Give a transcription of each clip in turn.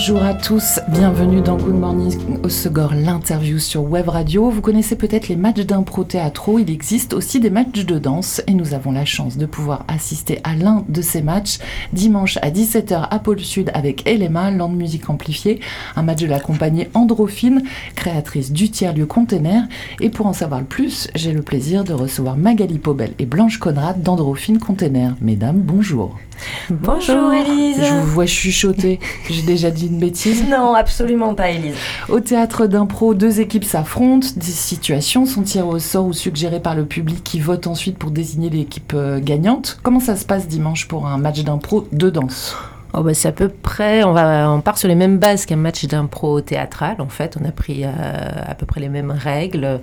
Bonjour à tous, bienvenue dans Good Morning Osegor, l'interview sur Web Radio. Vous connaissez peut-être les matchs d'impro théâtro, il existe aussi des matchs de danse et nous avons la chance de pouvoir assister à l'un de ces matchs dimanche à 17h à Pôle Sud avec Elema, Land Musique Amplifiée, un match de la compagnie Androphine, créatrice du tiers-lieu Container. Et pour en savoir plus, j'ai le plaisir de recevoir Magali Pobel et Blanche Conrad d'Androphine Container. Mesdames, bonjour. Bonjour Elise. Je vous vois chuchoter. J'ai déjà dit une bêtise. Non, absolument pas Elise. Au théâtre d'impro, deux équipes s'affrontent. Des situations sont tirées au sort ou suggérées par le public qui vote ensuite pour désigner l'équipe euh, gagnante. Comment ça se passe dimanche pour un match d'impro de danse? Oh bah c'est à peu près, on, va, on part sur les mêmes bases qu'un match d'impro théâtral. En fait, on a pris euh, à peu près les mêmes règles.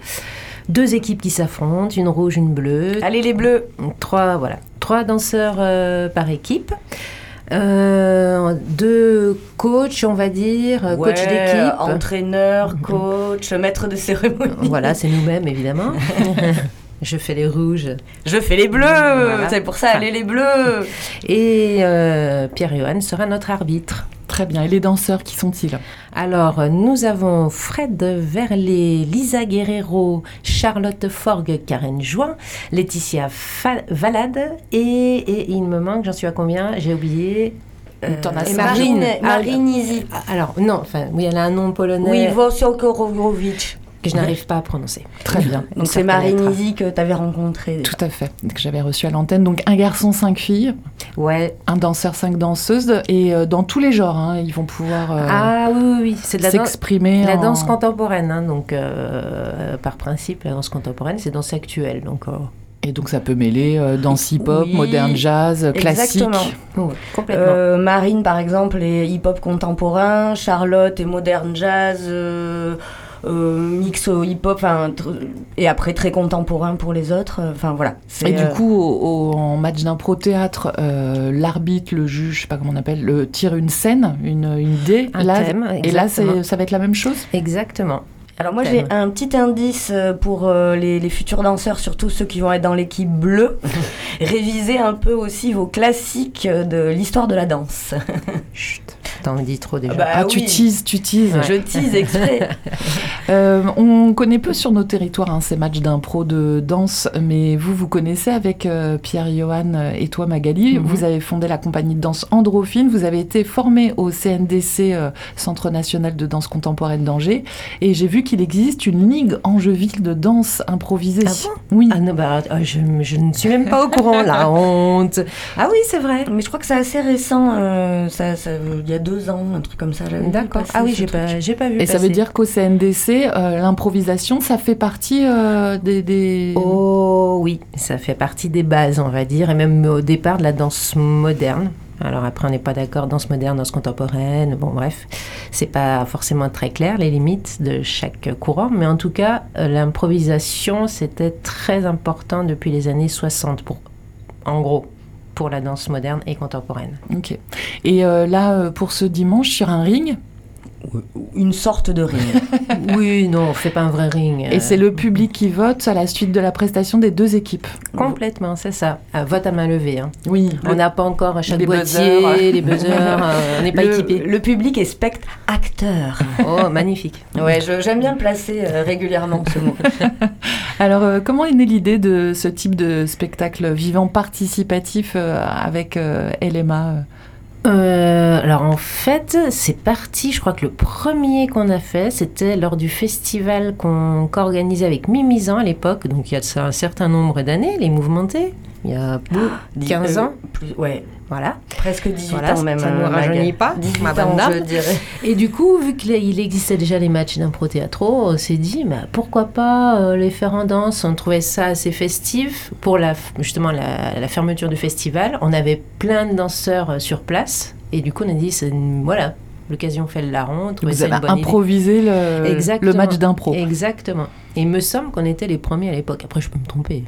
Deux équipes qui s'affrontent, une rouge, une bleue. Allez les bleus Trois, voilà, trois danseurs euh, par équipe. Euh, deux coachs, on va dire, Ouais, coach d'équipe. Entraîneur, coach, maître de cérémonie. Voilà, c'est nous-mêmes évidemment. Je fais les rouges. Je fais les bleus Voilà. C'est pour ça, allez les bleus Et euh, Pierre-Johan sera notre arbitre. Très bien. Et les danseurs, qui sont-ils? Alors, nous avons Fred Verlet, Lisa Guerrero, Charlotte Forgue, Karen Join, Laetitia Fa- Valade et, et il me manque, j'en suis à combien? J'ai oublié. euh, T'en as et. Marine. Marine, Marine Easy. Ah, Alors, non, enfin, oui, elle a un nom polonais Oui, Wojciechowicz. Que je n'arrive pas à prononcer. Très bien. Donc c'est Marine. Easy que tu avais rencontré. Tout à fait. Que j'avais reçu à l'antenne. Donc un garçon, cinq filles, Ouais. un danseur, cinq danseuses, et euh, dans tous les genres, hein, ils vont pouvoir euh, ah oui, oui, oui, c'est de la danse. s'exprimer. La en- danse contemporaine, hein, donc euh, par principe, la danse contemporaine, c'est danse actuelle. Donc, euh, Et donc ça peut mêler euh, danse hip-hop, Oui, moderne jazz, classique. Exactement. Euh, Marine, par exemple, est hip-hop contemporain. Charlotte est moderne jazz, euh, mix au hip-hop, et après très contemporain pour les autres. Enfin voilà. C'est, Et du euh, coup, au- au- en match d'impro théâtre, euh, l'arbitre, le juge, je sais pas comment on appelle, le, tire une scène, une, une idée. Un là, thème, et là, ça va être la même chose? Exactement. Alors moi j'ai un petit indice euh, pour euh, les, les futurs danseurs, surtout ceux qui vont être dans l'équipe bleue. Révisez un peu aussi vos classiques euh, de l'histoire de la danse. Chut, t'en dis trop déjà. Ah bah, Ah, tu teases, tu teases. Je tease exprès. Euh, on connaît peu sur nos territoires hein, ces matchs d'impro de danse, mais vous, vous connaissez avec euh, Pierre-Johan et toi, Magali. Mhm. Vous avez fondé la compagnie de danse Androphine. Vous avez été formé au CNDC, euh, Centre national de danse contemporaine d'Angers. Et j'ai vu qu'il existe une ligue angeville de danse improvisée. Ah oui. Ah non, bah, ah, je, je ne suis même pas au courant, la honte. Ah oui, c'est vrai. Mais je crois que c'est assez récent, euh, ça, ça- il y a deux ans, un truc comme ça. D'accord. Ah oui, j'ai pas, j'ai pas vu. Et ça veut dire qu'au CNDC, euh, l'improvisation, ça fait partie euh, des... des- Oh oui, ça fait partie des bases, on va dire, et même au départ de la danse moderne. Alors après, on n'est pas d'accord, danse moderne, danse contemporaine, bon bref, c'est pas forcément très clair les limites de chaque courant, mais en tout cas, euh, l'improvisation, c'était très important depuis les années 60, pour, en gros, pour la danse moderne et contemporaine. Ok. Et euh, là, euh, pour ce dimanche, sur un ring, Une sorte de ring. oui, non, on fait pas un vrai ring. Et euh, c'est le public qui vote à la suite de la prestation des deux équipes. Complètement, c'est ça. Ah, vote à main levée. hein. Oui. On n'a pas encore chaque les boîtier, buzzers. les buzzers, euh, on n'est pas le, équipé. le public est spectateur. Oh, magnifique. Ouais, je- j'aime bien le placer euh, régulièrement ce mot. Alors, euh, comment est née l'idée de ce type de spectacle vivant participatif euh, avec euh, LMA euh alors en fait, c'est parti, je crois que le premier qu'on a fait, c'était lors du festival qu'on qu'organisait avec Mimizan à l'époque, donc il y a un certain nombre d'années, les mouvementés, il y a Dix- 15 euh, ans, plus- Ouais, voilà. presque 18 Voilà, ans même. ça ne euh, nous rajeunit Mag. pas, 18 ma ans, je dirais. Et du coup, vu qu'il existait déjà les matchs d'impro théâtro, on s'est dit, bah, pourquoi pas euh, les faire en danse? On trouvait ça assez festif. Pour la, justement la, la fermeture du festival, on avait plein de danseurs euh, sur place. Et du coup, on a dit, voilà, l'occasion fait le larron. on trouvait Vous ça avez une bonne idée. improvisé le, Exactement. le match d'impro. Exactement. Et il me semble qu'on était les premiers à l'époque. Après, je peux me tromper.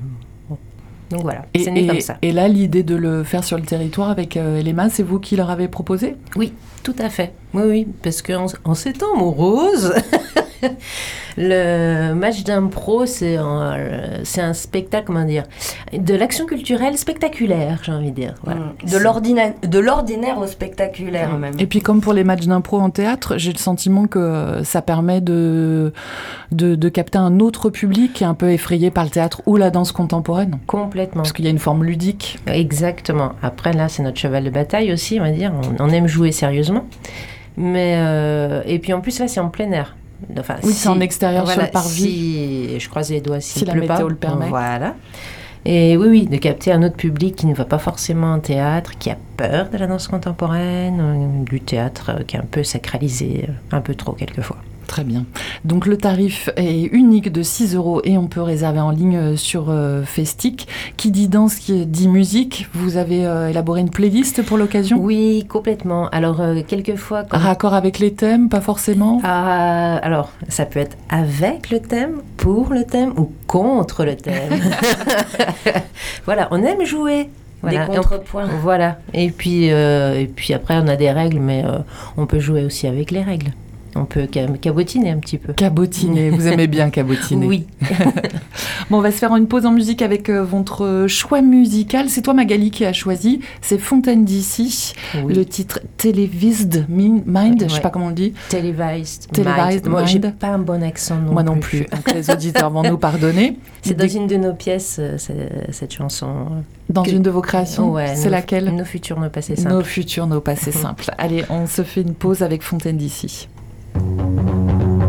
Donc voilà, Et, c'est né et- comme ça. et là, l'idée de le faire sur le territoire avec euh, Elema, c'est vous qui leur avez proposé? Oui, tout à fait. Oui, oui, parce qu'en en ces temps moroses, le match d'impro, c'est un, c'est un spectacle, comment dire, de l'action culturelle spectaculaire, j'ai envie de dire. Voilà. Mm. De l'ordina- de l'ordinaire au spectaculaire Mm. même. Et puis comme pour les matchs d'impro en théâtre, j'ai le sentiment que ça permet de, de, de capter un autre public qui est un peu effrayé par le théâtre ou la danse contemporaine. Complètement. Parce qu'il y a une forme ludique. Exactement. Après, là, c'est notre cheval de bataille aussi, on va dire. On, on aime jouer sérieusement. Mais, euh, et puis en plus, là, c'est en plein air. Enfin, Oui, c'est en extérieur sur voilà, le parvis. Si, je croise les doigts s'il Si la pleut météo pas. le permet. Voilà. Et oui, oui, de capter un autre public qui ne va pas forcément en théâtre, qui a peur de la danse contemporaine, euh, du théâtre euh, qui est un peu sacralisé, euh, un peu trop quelquefois. Très bien. Donc le tarif est unique de 6 euros et on peut réserver en ligne euh, sur euh, Festic. Qui dit danse, qui dit musique. Vous avez euh, élaboré une playlist pour l'occasion? Oui, complètement. Alors, euh, quelquefois, quand Raccord avec les thèmes, pas forcément? Ah, alors, ça peut être avec le thème, pour le thème ou contre le thème. voilà, on aime jouer. Voilà. Des Et on- contrepoints. voilà. Et puis, euh, et puis après, on a des règles, mais euh, on peut jouer aussi avec les règles. On peut ca- cabotiner un petit peu. Cabotiner, vous aimez bien cabotiner. Oui. Bon, on va se faire une pause en musique avec euh, votre choix musical. C'est toi Magali qui a choisi. C'est Fontaine d'ici. Oui. Le titre Televised Min- Mind, je sais Ouais. pas comment on le dit. Televised. Televised Mind. Moi, j'ai pas un bon accent non Moi plus. non plus. Donc les auditeurs vont nous pardonner. C'est dans une de nos pièces, euh, cette chanson. Dans que- une de vos créations. Ouais, c'est laquelle Nos futurs, nos passés simples. Nos futurs, nos passés simples. Allez, on se fait une pause avec Fontaine d'ici. Thank you.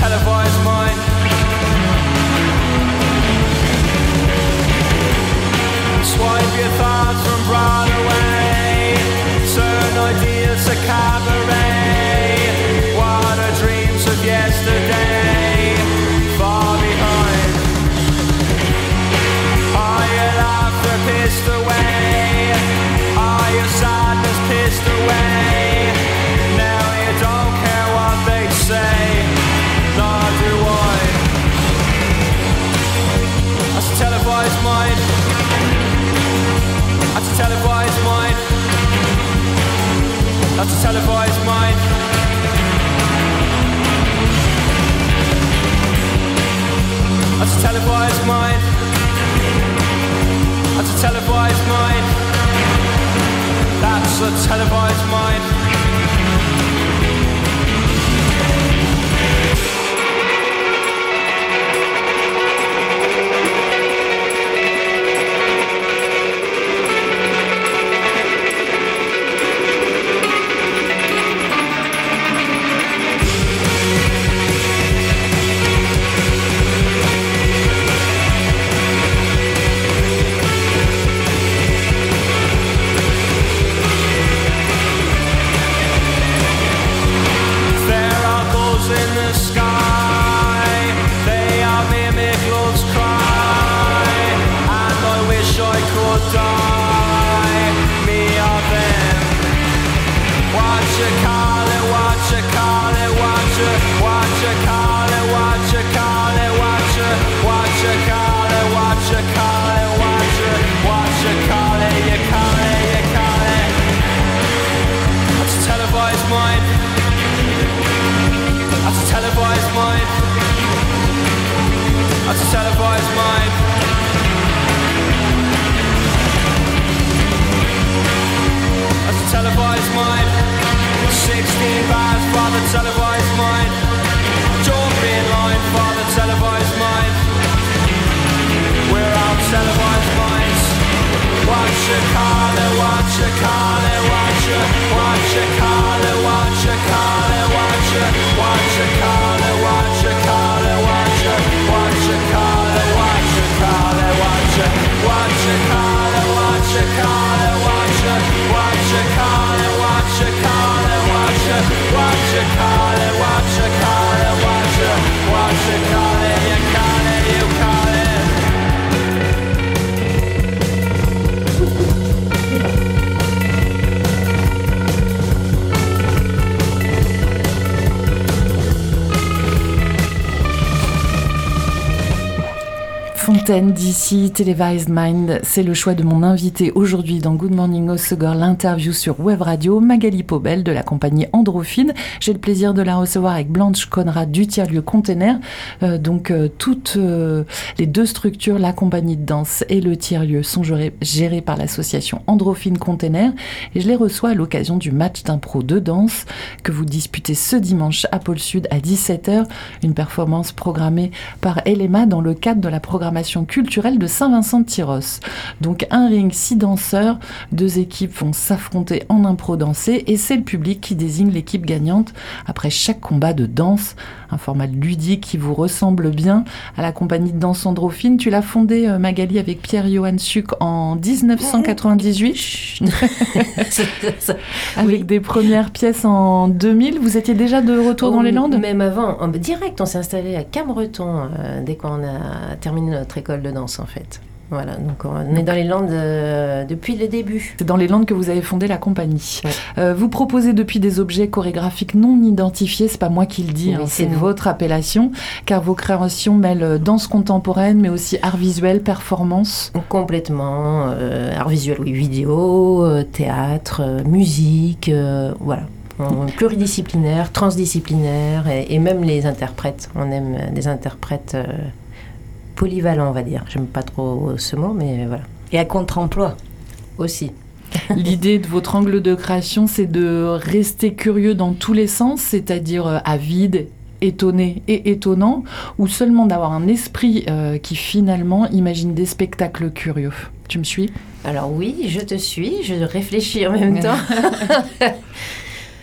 Televised televised mind. That's a televised mind. That's a televised mind. Fontaine d'ici, Televised Mind, c'est le choix de mon invité aujourd'hui dans Good Morning Osegor, l'interview sur Web Radio, Magali Pobel de la compagnie Androphine. J'ai le plaisir de la recevoir avec Blanche Conrad du tiers-lieu Container. Euh, donc euh, toutes euh, les deux structures, la compagnie de danse et le tiers-lieu, sont gérées par l'association Androphine Container. Et je les reçois à l'occasion du match d'impro de danse que vous disputez ce dimanche à Pôle Sud à 17h. Une performance programmée par Elema dans le cadre de la programmation culturelle de Saint-Vincent de Tyros. Donc un ring, six danseurs, deux équipes vont s'affronter en impro dansé et c'est le public qui désigne l'équipe gagnante après chaque combat de danse. Un format ludique qui vous ressemble bien à la compagnie de danse Androphine. Tu l'as fondée, euh, Magali, avec Pierre-Johan Suc en 1998 avec des premières pièces en 2000. Vous étiez déjà de retour dans les Landes? Même avant, en- direct, on s'est installé à Cambreton euh, dès qu'on a terminé notre école de danse en fait. Voilà, donc on est dans les Landes euh, depuis le début. C'est dans les Landes que vous avez fondé la compagnie. Ouais. Euh, vous proposez depuis des objets chorégraphiques non identifiés, c'est pas moi qui le dis, Oui, hein, c'est votre appellation, car vos créations mêlent euh, danse contemporaine, mais aussi art visuel, performance. Complètement, euh, art visuel, oui, vidéo, théâtre, musique, voilà. Pluridisciplinaire, transdisciplinaire, et, et même les interprètes. On aime des interprètes polyvalents, on va dire. J'aime pas trop ce mot, mais voilà. Et à contre-emploi. Aussi. L'idée de votre angle de création, c'est de rester curieux dans tous les sens, c'est-à-dire euh, avide, étonné et étonnant, ou seulement d'avoir un esprit euh, qui finalement imagine des spectacles curieux? Tu me suis? Alors oui, je te suis, je réfléchis en même temps.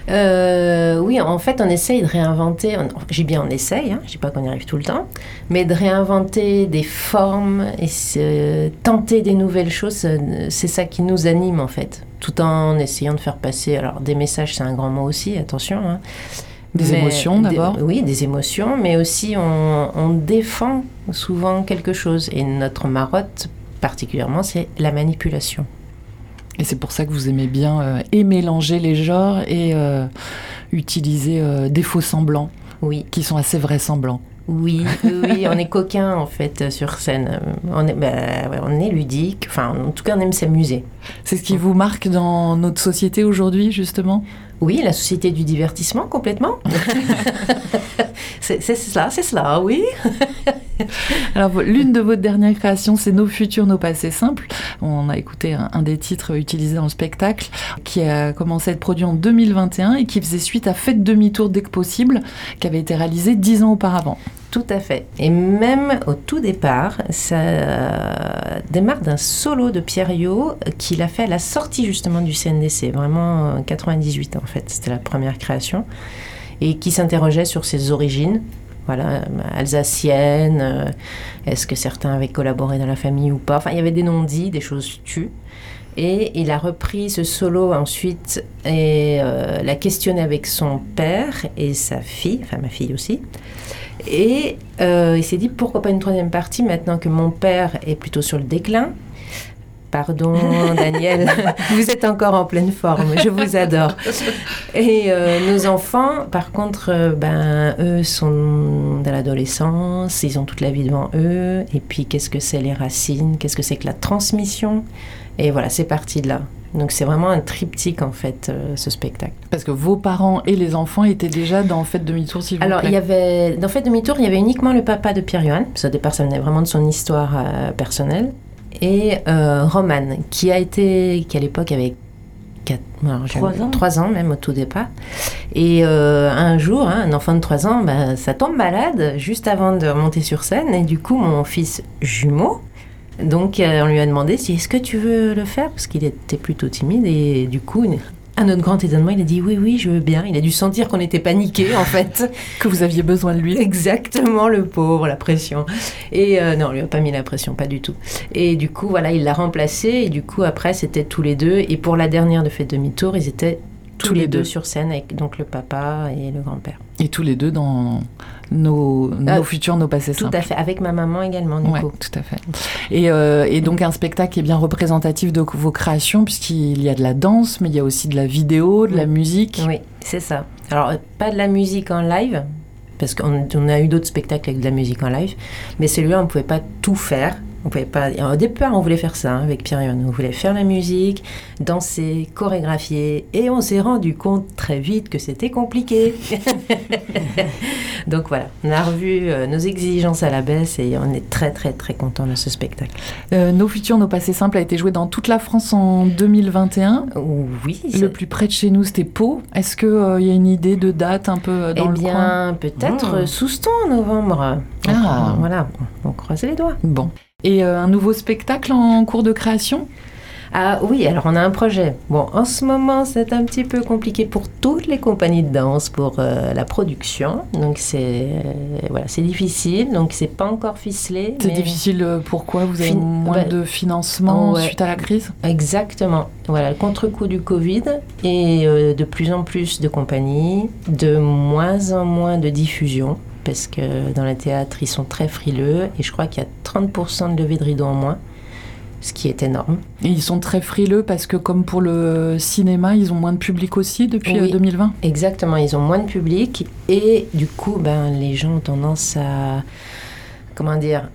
Euh, oui, en fait, on essaye de réinventer. on- J'ai bien, on essaye. Hein, je dis pas qu'on y arrive tout le temps, mais de réinventer des formes et tenter des nouvelles choses, euh, c'est ça qui nous anime en fait. Tout en essayant de faire passer. Alors, des messages, c'est un grand mot aussi. Attention. hein. Des Mais- émotions, des- d'abord Oui, des émotions, mais aussi on, on défend souvent quelque chose. Et notre marotte, particulièrement, c'est la manipulation. Et c'est pour ça que vous aimez bien euh, et mélanger les genres et euh, utiliser euh, des faux semblants Oui. qui sont assez vraisemblants. Oui, oui, on est coquin en fait euh, sur scène. On est, bah, ouais, on est ludique. Enfin, en tout cas, on aime s'amuser. C'est ce qui vous marque dans notre société aujourd'hui, justement? Oui, la société du divertissement complètement. c'est cela, c'est cela, oui. Alors, l'une de vos dernières créations, c'est Nos futurs, nos passés simples. On a écouté un, un des titres utilisés dans le spectacle qui a commencé à être produit en 2021 et qui faisait suite à Faites demi-tour dès que possible, qui avait été réalisé dix ans auparavant. Tout à fait. Et même au tout départ, ça euh, démarre d'un solo de Pierre Yo qu'il a fait à la sortie justement du CNDC, vraiment en 98 en fait. C'était la première création. Et qui s'interrogeait sur ses origines. Voilà, euh, alsacienne, euh, est-ce que certains avaient collaboré dans la famille ou pas Enfin, il y avait des non-dits, des choses tues. Et il a repris ce solo ensuite et euh, l'a questionné avec son père et sa fille, enfin ma fille aussi. Et euh, il s'est dit pourquoi pas une troisième partie maintenant que mon père est plutôt sur le déclin? Pardon Daniel, vous êtes encore en pleine forme, je vous adore. Et euh, nos enfants, par contre, euh, ben, eux sont dans l'adolescence, ils ont toute la vie devant eux. Et puis qu'est-ce que c'est les racines, qu'est-ce que c'est que la transmission? Et voilà, c'est parti de là. Donc c'est vraiment un triptyque en fait, euh, ce spectacle. Parce que vos parents et les enfants étaient déjà dans Faites demi-tour, s'il vous Alors, il y avait, dans Fait demi-tour, il y avait uniquement le papa de Pierre-Johan, parce qu'au départ, ça venait vraiment de son histoire euh, personnelle, et euh, Romane, qui a été, qui à l'époque avait quatre- alors, j'ai- Trois ans. trois ans même au tout départ. Et euh, un jour, hein, un enfant de trois ans, ben, ça tombe malade juste avant de remonter sur scène, et du coup, mon fils jumeau Donc euh, on lui a demandé si est-ce que tu veux le faire? Parce qu'il était plutôt timide et du coup à notre grand étonnement il a dit oui oui je veux bien. Il a dû sentir qu'on était paniqué en fait. Que vous aviez besoin de lui. Exactement le pauvre la pression. Et euh, non on lui a pas mis la pression pas du tout. Et du coup voilà il l'a remplacé et du coup après c'était tous les deux et pour la dernière de fait demi-tour ils étaient tous, les, deux. sur scène avec donc le papa et le grand-père. Et tous les deux dans nos, nos Euh, futurs, nos passés Tout simples. à fait avec ma maman également du Ouais, coup. tout à fait. Et, euh, et donc un spectacle qui est bien représentatif de vos créations, puisqu'il y a de la danse, mais il y a aussi de la vidéo, de la musique. Oui, c'est ça. Alors, euh, pas de la musique en live, parce qu'on on a eu d'autres spectacles avec de la musique en live, mais celui-là, on ne pouvait pas tout faire. On pouvait pas... et Au départ, on voulait faire ça hein, avec Pierre On voulait faire la musique, danser, chorégraphier, et on s'est rendu compte très vite que c'était compliqué. Donc voilà, on a revu euh, nos exigences à la baisse et on est très très très content de ce spectacle. Euh, nos futurs, nos passés simples a été joué dans toute la France en 2021. Oui, Le plus près de chez nous, c'était Pau. Est-ce qu'il y a une idée de date un peu euh, dans eh le coin? bien, peut-être Mmh. euh, Souston en novembre. Ah. Voilà, on croise les doigts. Bon. Et euh, un nouveau spectacle en cours de création? Ah oui, alors on a un projet. Bon, en ce moment, c'est un petit peu compliqué pour toutes les compagnies de danse pour euh, la production. Donc c'est euh, voilà, c'est difficile. Donc c'est pas encore ficelé. C'est mais- difficile, pourquoi Vous avez Fin- moins bah, de financement ouais. suite à la crise? Exactement. Voilà, le contre-coup du Covid et euh, de plus en plus de compagnies, de moins en moins de diffusion. Parce que dans le théâtre, ils sont très frileux et je crois qu'il y a 30% de levée de rideau en moins, ce qui est énorme. Et ils sont très frileux parce que comme pour le cinéma, ils ont moins de public aussi depuis Oui. euh, 2020 Exactement, ils ont moins de public et du coup, ben, les gens ont tendance à, comment dire,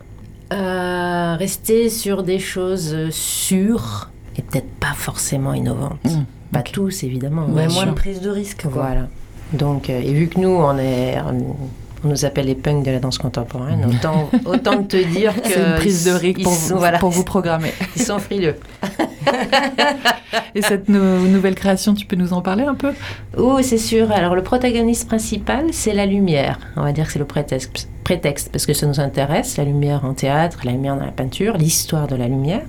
à rester sur des choses sûres et peut-être pas forcément innovantes. Mm, Pas tous, évidemment. Bien moins de prise de risque. quoi. Voilà. Donc, euh, et vu que nous, on est... On nous appelle les punks de la danse contemporaine. Autant, autant te dire que C'est une prise de risque pour, sont- vous, voilà, pour vous programmer. ils sont frileux. Et cette nou- nouvelle création, tu peux nous en parler un peu? Oh, c'est sûr. Alors, le protagoniste principal, c'est la lumière. On va dire que c'est le prétexte, prétexte, parce que ça nous intéresse, la lumière en théâtre, la lumière dans la peinture, l'histoire de la lumière.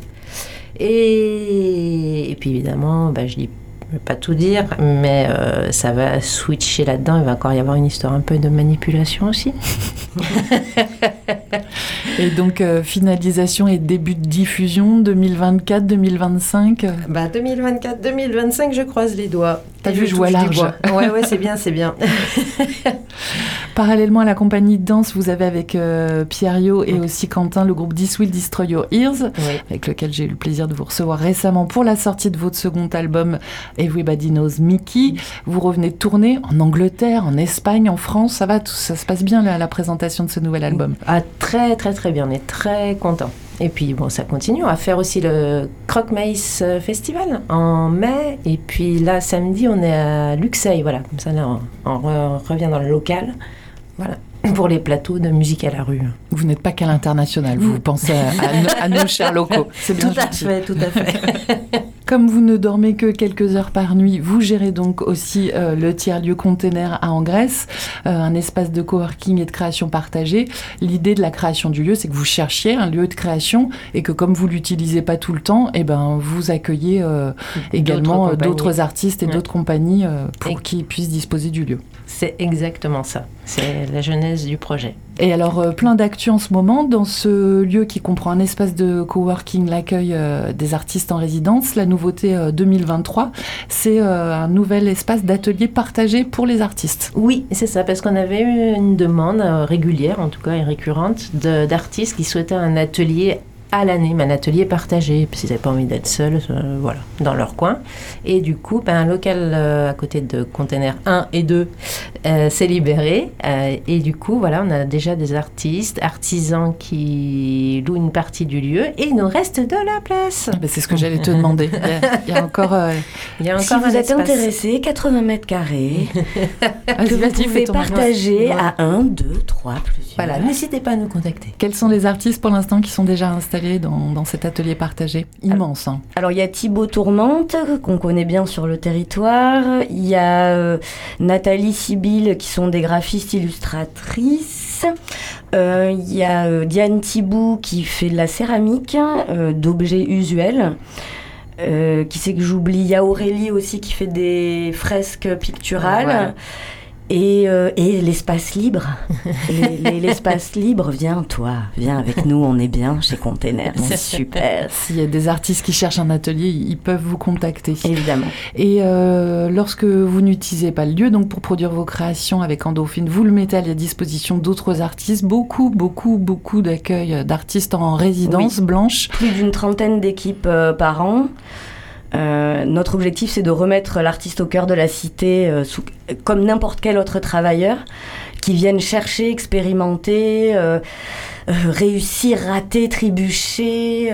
Et, et puis, évidemment, bah, je dis je vais pas tout dire, mais euh, ça va switcher là-dedans. Il va encore y avoir une histoire un peu de manipulation aussi. Et donc, euh, finalisation et début de diffusion 2024, 2025 euh, Bah 2024, 2025, je croise les doigts. T'as vu, je vois large. Ouais, ouais, c'est bien, c'est bien. Parallèlement à la compagnie de danse, vous avez avec euh, Pierre Yo et aussi Quentin le groupe This Will Destroy Your Ears, Oui. avec lequel j'ai eu le plaisir de vous recevoir récemment pour la sortie de votre second album Everybody Knows Mickey. Vous revenez tourner en Angleterre, en Espagne, en France. Ça va, tout ça se passe bien la, la présentation de ce nouvel album. Ah, très, très, très bien. On est très contents. Et puis, bon, ça continue. On va faire aussi le Croque Maïs euh, Festival en mai. Et puis là, samedi, on est à Luxeuil. Voilà, comme ça, là, on, on re- on revient dans le local. Voilà, pour les plateaux de musique à la rue. Vous n'êtes pas qu'à l'international, vous pensez à, à nos- chers locaux. C'est bien Tout à gentil. fait, tout à fait. Comme vous ne dormez que quelques heures par nuit, vous gérez donc aussi euh, le tiers-lieu container à Angresse, euh, un espace de coworking et de création partagée. L'idée de la création du lieu, c'est que vous cherchiez un lieu de création et que comme vous l'utilisez pas tout le temps, eh ben, vous accueillez euh, également d'autres artistes et Ouais. d'autres compagnies pour Et- qu'ils puissent disposer du lieu. C'est exactement ça. C'est la genèse du projet. Et alors, euh, plein d'actu en ce moment. Dans ce lieu qui comprend un espace de coworking, l'accueil euh, des artistes en résidence, la nouveauté euh, 2023, c'est euh, un nouvel espace d'atelier partagé pour les artistes. Oui, c'est ça, parce qu'on avait une demande régulière, en tout cas et récurrente, d'artistes qui souhaitaient un atelier à l'année, mais un atelier partagé, parce qu'ils n'avaient pas envie d'être seuls, euh, voilà, dans leur coin. Et du coup, ben, un local euh, à côté de Container 1 et 2 euh, s'est libéré. euh, et du coup, voilà, on a déjà des artistes, artisans qui louent une partie du lieu, et il nous reste de la place. Ben, c'est ce que j'allais te demander. Il y a, il y a encore. euh, Il y a encore Si un vous êtes espace. intéressé, 80 mètres carrés, que vous pouvez partager à 1, 2, 3, plusieurs. Voilà, n'hésitez pas à nous contacter. Quels sont les artistes pour l'instant qui sont déjà installés dans, dans cet atelier partagé Immense. hein. Alors il y a Thibaut Tourmente, qu'on connaît bien sur le territoire. Il y a euh, Nathalie Sibyl, qui sont des graphistes illustratrices. Euh, il y a euh, Diane Thibou, qui fait de la céramique, euh, d'objets usuels. Euh, qui c'est que j'oublie? Il y a Aurélie aussi qui fait des fresques picturales. Et, euh, et l'espace libre. Les- les- l'espace libre, viens toi, viens avec nous, on est bien chez Container, c'est super. S'il y a des artistes qui cherchent un atelier, ils peuvent vous contacter. Évidemment. Et euh, lorsque vous n'utilisez pas le lieu, donc pour produire vos créations avec Endorphine, vous le mettez à la disposition d'autres artistes. Beaucoup, beaucoup, beaucoup d'accueil d'artistes en résidence blanche. plus d'une trentaine d'équipes euh, par an. Euh, notre objectif, c'est de remettre l'artiste au cœur de la cité, euh, comme n'importe quel autre travailleur, qui viennent chercher, expérimenter, euh, réussir, rater, trébucher,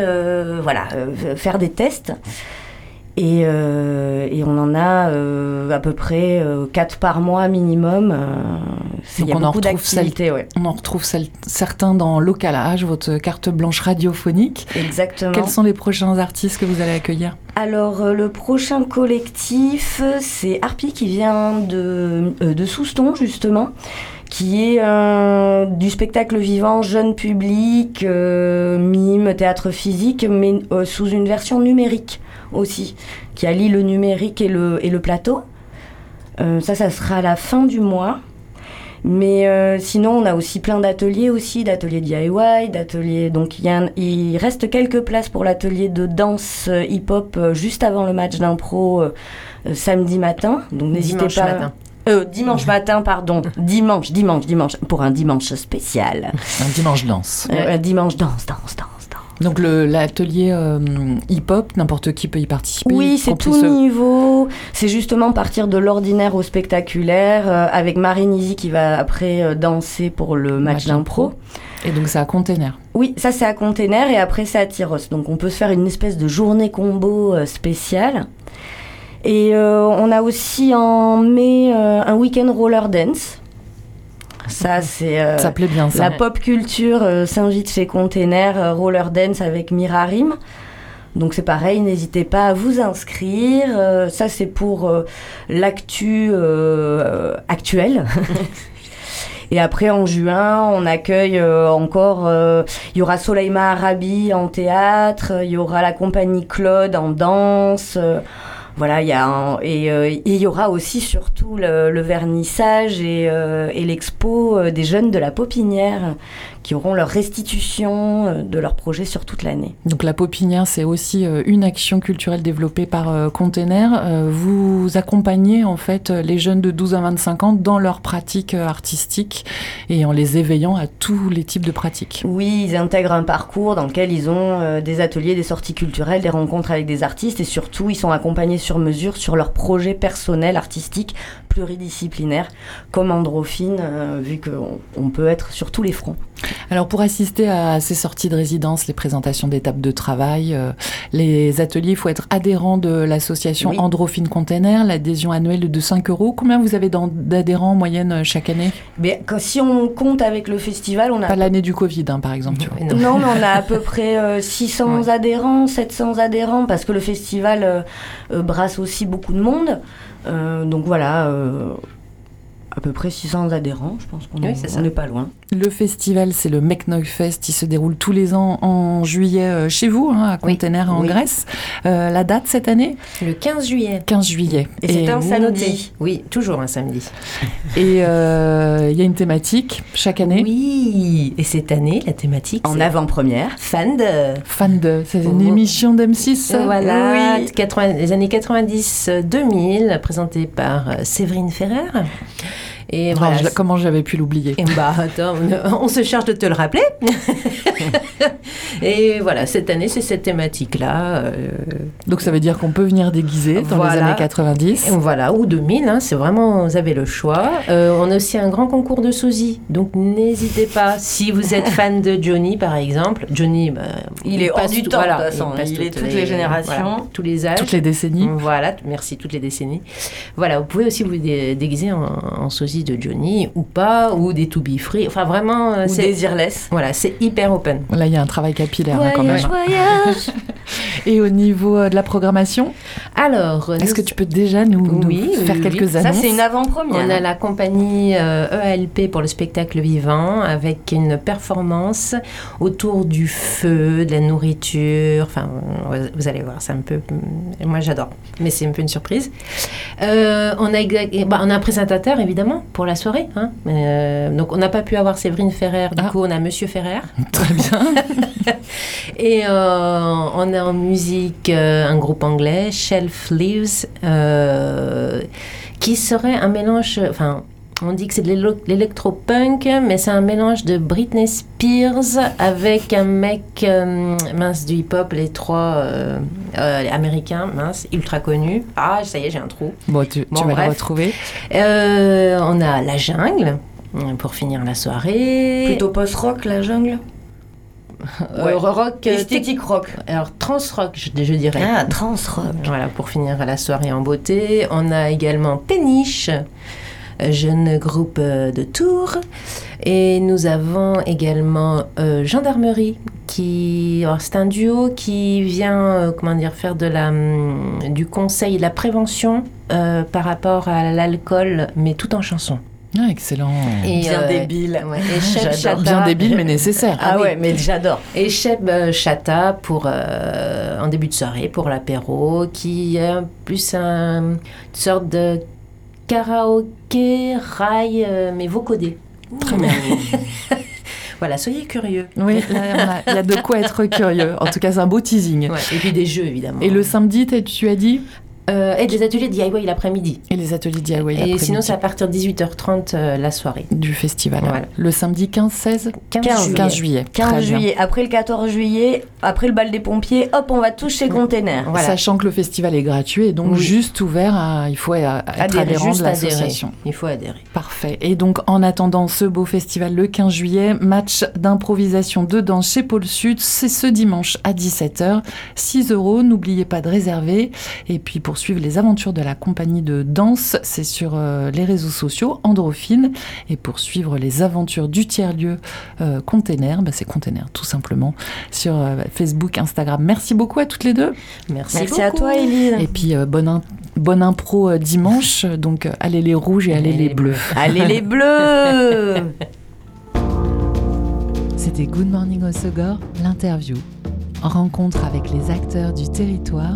voilà, faire des tests. Et, euh, et on en a euh, à peu près 4 par mois minimum. euh, c'est- Il y a Donc on en beaucoup retrouve ouais. On en retrouve certains dans Localage, votre carte blanche radiophonique. Exactement. Quels sont les prochains artistes que vous allez accueillir? Alors, euh, le prochain collectif, euh, c'est Harpy qui vient de, euh, de Souston, justement, qui est euh, du spectacle vivant jeune public, euh, mime, théâtre physique, mais euh, sous une version numérique aussi, qui allie le numérique et le, et le plateau. Euh, ça, ça sera à la fin du mois. Mais euh, sinon, on a aussi plein d'ateliers aussi, d'ateliers DIY, d'ateliers. Donc, il, y a un- il reste quelques places pour l'atelier de danse euh, hip-hop euh, juste avant le match d'impro samedi matin. Donc, n'hésitez Dimanche pas. matin. Euh, dimanche matin, pardon. dimanche, dimanche, dimanche. Pour un dimanche spécial. Un dimanche danse. Euh, un dimanche danse, danse, danse. Donc le- l'atelier euh, hip-hop, n'importe qui peut y participer. Oui, c'est tout ceux- niveau. C'est justement partir de l'ordinaire au spectaculaire, euh, avec Marine Izzy qui va après euh, danser pour le match Match d'impro. d'impro. Et donc c'est à container. Oui, ça c'est à Container et après c'est à Tyros. Donc on peut se faire une espèce de journée combo euh, spéciale. Et euh, on a aussi en mai euh, un week-end roller dance. Ça c'est euh, ça plaît bien ça. la pop culture euh, s'invite chez Container euh, roller dance avec Mirarim. Donc c'est pareil, n'hésitez pas à vous inscrire. Euh, ça c'est pour l'actu actuelle. Et après en juin, on accueille euh, encore. euh, Il y aura Soleima Arabi en théâtre. Il y aura la compagnie Claude en danse. euh, voilà, il y a un- et euh, et il y aura aussi surtout le, le vernissage et, euh, et l'expo euh, des jeunes de la Popinière qui auront leur restitution de leur projet sur toute l'année. Donc la Popinière, c'est aussi une action culturelle développée par Container. Vous accompagnez en fait les jeunes de 12 à 25 ans dans leur pratique artistique et en les éveillant à tous les types de pratiques. Oui, ils intègrent un parcours dans lequel ils ont des ateliers, des sorties culturelles, des rencontres avec des artistes et surtout ils sont accompagnés sur mesure sur leurs projets personnels, artistiques, pluridisciplinaires, comme Androphine, euh, vu qu'on on peut être sur tous les fronts. Alors pour assister à ces sorties de résidence, les présentations d'étapes de travail, euh, les ateliers, il faut être adhérent de l'association Oui. Androphine Container. L'adhésion annuelle de 5 euros. Combien vous avez d'adhérents en moyenne euh, chaque année? Mais quand- si on compte avec le festival, on a Pas l'année du Covid, hein, par exemple. tu vois. Oui, non. Mais on a à peu près euh, 600 Ouais. adhérents, 700 adhérents, parce que le festival euh, brasse aussi beaucoup de monde. Donc voilà, à peu près 600 adhérents, je pense qu'on Oui, n'est pas loin. Le festival, c'est le Meknog Fest. Il se déroule tous les ans en juillet euh, chez vous, hein, à Oui. Container en Oui. Grèce. Euh, la date cette année? Le 15 juillet. 15 juillet. Et c'est un samedi. Oui, toujours un samedi. Et euh, il y a une thématique chaque année? Oui, et cette année, la thématique, En avant-première. fan de... Fan de. C'est une Oh. émission d'M6. ça Voilà, Oui. 80 les années 90-2000, présentée par Séverine Ferrer. Et voilà. je- comment j'avais pu l'oublier Et bah attends, on se charge de te le rappeler. et voilà, cette année, c'est cette thématique-là. euh, Donc ça veut dire qu'on peut venir déguisé dans les années 90. et voilà, ou 2000, hein, c'est vraiment, vous avez le choix. Euh, on a aussi un grand concours de sosie, donc n'hésitez pas. Si vous êtes fan de Johnny, par exemple, Johnny, bah, Il est hors du tout- temps, de voilà, toute façon, passe il est toutes les générations. voilà, tous les âges. Toutes les décennies. Voilà, merci, toutes les décennies. Voilà, vous pouvez aussi vous dé- déguiser en, en sosie de Johnny ou pas, ou des To Be Free. Enfin, vraiment, euh, Ou c'est Désirless. voilà, c'est hyper open. Là, il y a un travail capillaire hein, quand même. Voyage, voyage. Et au niveau euh, de la programmation, Alors, est-ce nous- que tu peux déjà nous, Oui, oui, faire oui. quelques Ça, annonces c'est une avant-première. On a la compagnie euh, EALP pour le spectacle vivant avec une performance autour du feu, de la nourriture. Enfin, vous allez voir, c'est un peu. Moi, j'adore, mais c'est un peu une surprise. Euh, on, a, bah, on a un présentateur évidemment pour la soirée. hein. Euh, donc, on n'a pas pu avoir Séverine Ferrer, du Ah. coup, on a Monsieur Ferrer. Très bien. Et euh, on a en musique euh, un groupe anglais, Shelf Leaves, qui serait un mélange. Enfin, on dit que c'est de l'électro-punk, mais c'est un mélange de Britney Spears avec un mec euh, mince du hip-hop, les trois euh, euh, les américains, mince, ultra connus. Ah, ça y est, j'ai un trou. Bon, tu, tu Bon, vas le retrouver. Euh, on a La Jungle. Pour finir la soirée. Plutôt post-rock, la jungle? Euh, Ouais. rock. Esthétique rock. Alors, trans-rock, je, je dirais. Ah, trans-rock. Voilà, pour finir la soirée en beauté. On a également Péniche, euh, jeune groupe euh, de Tours. Et nous avons également euh, Gendarmerie, qui c'est un duo qui vient, euh, comment dire, faire de la, hum, du conseil, de la prévention euh, par rapport à l'alcool, mais tout en chanson. Ah, excellent. Et, Bien euh, débile. ouais, et Cheb J'adore. Chata- Bien débile, mais nécessaire. Ah, oui. ouais, mais j'adore. Et Cheb euh, Chata pour, euh, en début de soirée pour l'apéro, qui est plus un- une sorte de karaoké rail, euh, mais vocodé. Très bien. Voilà, soyez curieux. Oui, là, il y a de quoi être curieux. En tout cas, c'est un beau teasing. Ouais, Et puis des jeux, évidemment. Et le samedi, tu as dit? Euh, et des ateliers DIY l'après-midi. Et les ateliers DIY et l'après-midi sinon, c'est à partir de 18h30 euh, la soirée. du festival. Voilà. Le samedi 15-16 15, 15 juillet. 15 juillet. 15 Très bien. juillet, après le 14 juillet, après le bal des pompiers, hop, on va tous chez Container. Voilà. Sachant que le festival est gratuit et donc Oui. juste ouvert à. Il faut à- à être Adhérer, adhérent de adhérer. l'association. Il faut adhérer. Parfait. Et donc, en attendant ce beau festival le 15 juillet, match d'improvisation de danse chez Pôle Sud, c'est ce dimanche à 17h. 6 euros, n'oubliez pas de réserver. Et puis, pour suivre les aventures de la compagnie de danse, c'est sur euh, les réseaux sociaux, Androphine. Et pour suivre les aventures du tiers-lieu euh, Container, bah, c'est Container tout simplement, sur euh, Facebook, Instagram. Merci beaucoup à toutes les deux. Merci, Merci à toi, Elise. Et puis, euh, bonne, bonne impro euh, dimanche. Donc, euh, allez les rouges et allez les bleus. Allez les bleus C'était Good Morning Osogor, l'interview. Rencontre avec les acteurs du territoire,